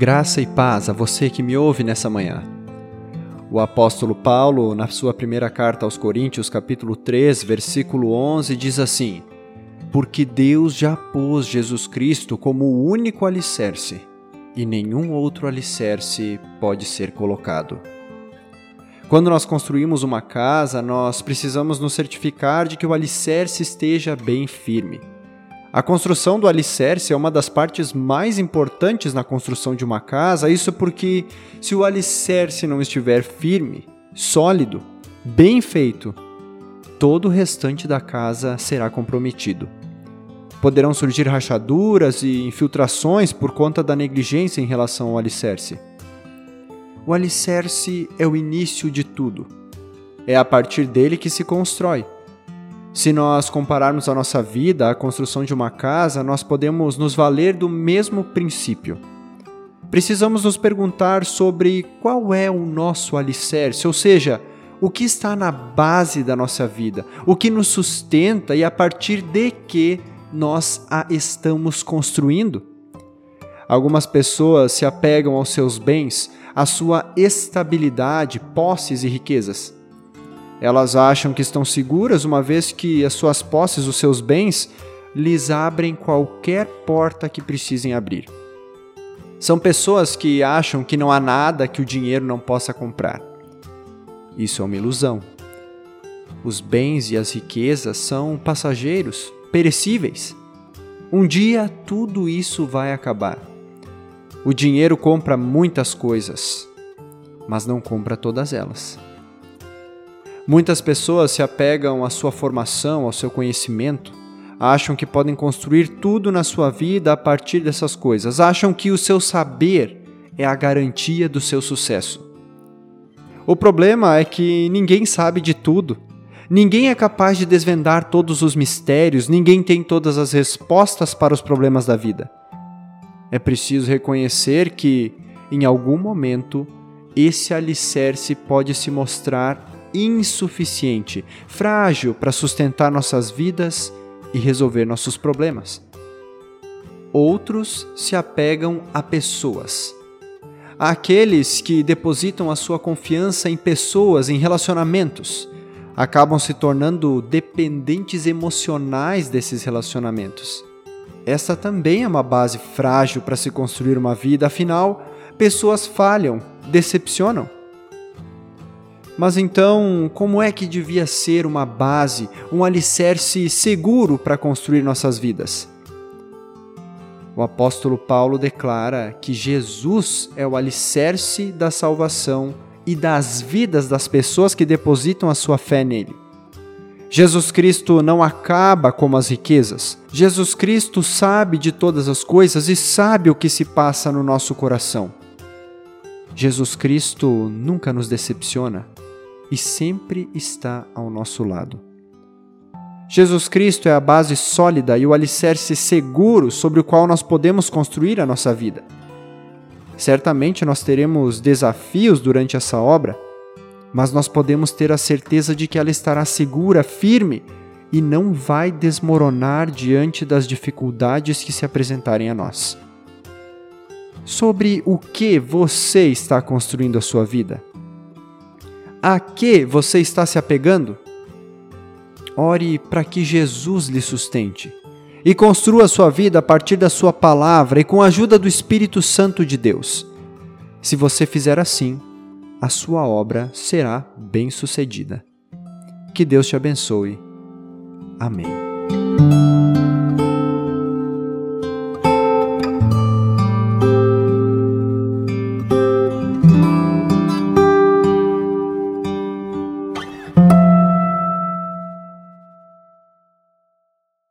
Graça e paz a você que me ouve nessa manhã. O apóstolo Paulo, na sua primeira carta aos Coríntios, capítulo 3, versículo 11, diz assim: Porque Deus já pôs Jesus Cristo como o único alicerce, e nenhum outro alicerce pode ser colocado. Quando nós construímos uma casa, nós precisamos nos certificar de que o alicerce esteja bem firme. A construção do alicerce é uma das partes mais importantes na construção de uma casa, isso porque se o alicerce não estiver firme, sólido, bem feito, todo o restante da casa será comprometido. Poderão surgir rachaduras e infiltrações por conta da negligência em relação ao alicerce. O alicerce é o início de tudo. É a partir dele que se constrói. Se nós compararmos a nossa vida à construção de uma casa, nós podemos nos valer do mesmo princípio. Precisamos nos perguntar sobre qual é o nosso alicerce, ou seja, o que está na base da nossa vida, o que nos sustenta e a partir de que nós a estamos construindo. Algumas pessoas se apegam aos seus bens, à sua estabilidade, posses e riquezas. Elas acham que estão seguras uma vez que as suas posses, os seus bens, lhes abrem qualquer porta que precisem abrir. São pessoas que acham que não há nada que o dinheiro não possa comprar. Isso é uma ilusão. Os bens e as riquezas são passageiros, perecíveis. Um dia tudo isso vai acabar. O dinheiro compra muitas coisas, mas não compra todas elas. Muitas pessoas se apegam à sua formação, ao seu conhecimento, acham que podem construir tudo na sua vida a partir dessas coisas, acham que o seu saber é a garantia do seu sucesso. O problema é que ninguém sabe de tudo. Ninguém é capaz de desvendar todos os mistérios, ninguém tem todas as respostas para os problemas da vida. É preciso reconhecer que, em algum momento, esse alicerce pode se mostrar insuficiente, frágil para sustentar nossas vidas e resolver nossos problemas. Outros se apegam a pessoas. Aqueles que depositam a sua confiança em pessoas, em relacionamentos, acabam se tornando dependentes emocionais desses relacionamentos. Essa também é uma base frágil para se construir uma vida, afinal, pessoas falham, decepcionam mas então, como é que devia ser uma base, um alicerce seguro para construir nossas vidas? O apóstolo Paulo declara que Jesus é o alicerce da salvação e das vidas das pessoas que depositam a sua fé nele. Jesus Cristo não acaba como as riquezas. Jesus Cristo sabe de todas as coisas e sabe o que se passa no nosso coração. Jesus Cristo nunca nos decepciona e sempre está ao nosso lado. Jesus Cristo é a base sólida e o alicerce seguro sobre o qual nós podemos construir a nossa vida. Certamente nós teremos desafios durante essa obra, mas nós podemos ter a certeza de que ela estará segura, firme e não vai desmoronar diante das dificuldades que se apresentarem a nós. Sobre o que você está construindo a sua vida? A que você está se apegando? Ore para que Jesus lhe sustente e construa sua vida a partir da sua palavra e com a ajuda do Espírito Santo de Deus. Se você fizer assim, a sua obra será bem-sucedida. Que Deus te abençoe. Amém.